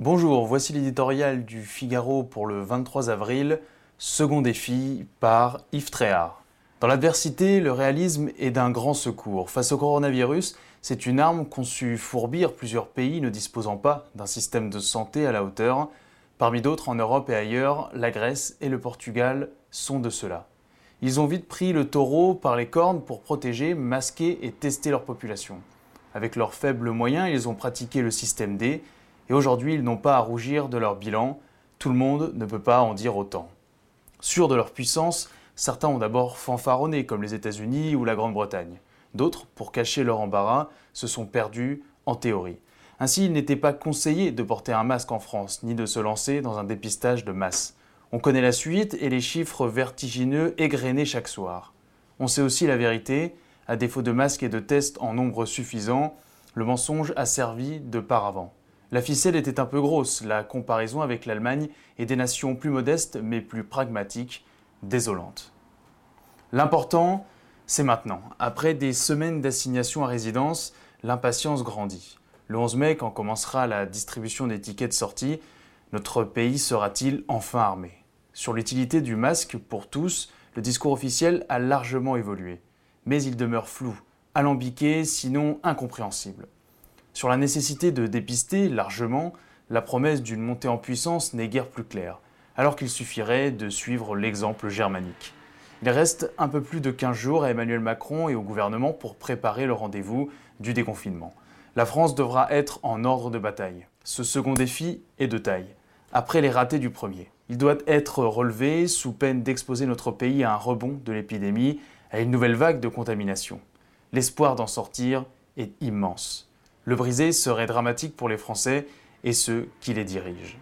Bonjour, voici l'éditorial du Figaro pour le 23 avril, second défi par Yves Tréhard. Dans l'adversité, le réalisme est d'un grand secours. Face au coronavirus, c'est une arme qu'ont su fourbir plusieurs pays ne disposant pas d'un système de santé à la hauteur. Parmi d'autres, en Europe et ailleurs, la Grèce et le Portugal sont de cela. Ils ont vite pris le taureau par les cornes pour protéger, masquer et tester leur population. Avec leurs faibles moyens, ils ont pratiqué le système D, et aujourd'hui ils n'ont pas à rougir de leur bilan, tout le monde ne peut pas en dire autant. Sûrs de leur puissance, certains ont d'abord fanfaronné comme les États-Unis ou la Grande-Bretagne. D'autres, pour cacher leur embarras, se sont perdus en théorie. Ainsi, il n'était pas conseillé de porter un masque en France, ni de se lancer dans un dépistage de masse. On connaît la suite et les chiffres vertigineux égrenés chaque soir. On sait aussi la vérité, à défaut de masques et de tests en nombre suffisant, le mensonge a servi de paravent. La ficelle était un peu grosse, la comparaison avec l'Allemagne et des nations plus modestes mais plus pragmatiques, désolante. L'important, c'est maintenant. Après des semaines d'assignation à résidence, l'impatience grandit. Le 11 mai, quand commencera la distribution des tickets de sortie, notre pays sera-t-il enfin armé? Sur l'utilité du masque pour tous, le discours officiel a largement évolué. Mais il demeure flou, alambiqué, sinon incompréhensible. Sur la nécessité de dépister largement, la promesse d'une montée en puissance n'est guère plus claire, alors qu'il suffirait de suivre l'exemple germanique. Il reste un peu plus de 15 jours à Emmanuel Macron et au gouvernement pour préparer le rendez-vous du déconfinement. La France devra être en ordre de bataille. Ce second défi est de taille. Après les ratés du premier, il doit être relevé sous peine d'exposer notre pays à un rebond de l'épidémie, à une nouvelle vague de contamination. L'espoir d'en sortir est immense. Le briser serait dramatique pour les Français et ceux qui les dirigent.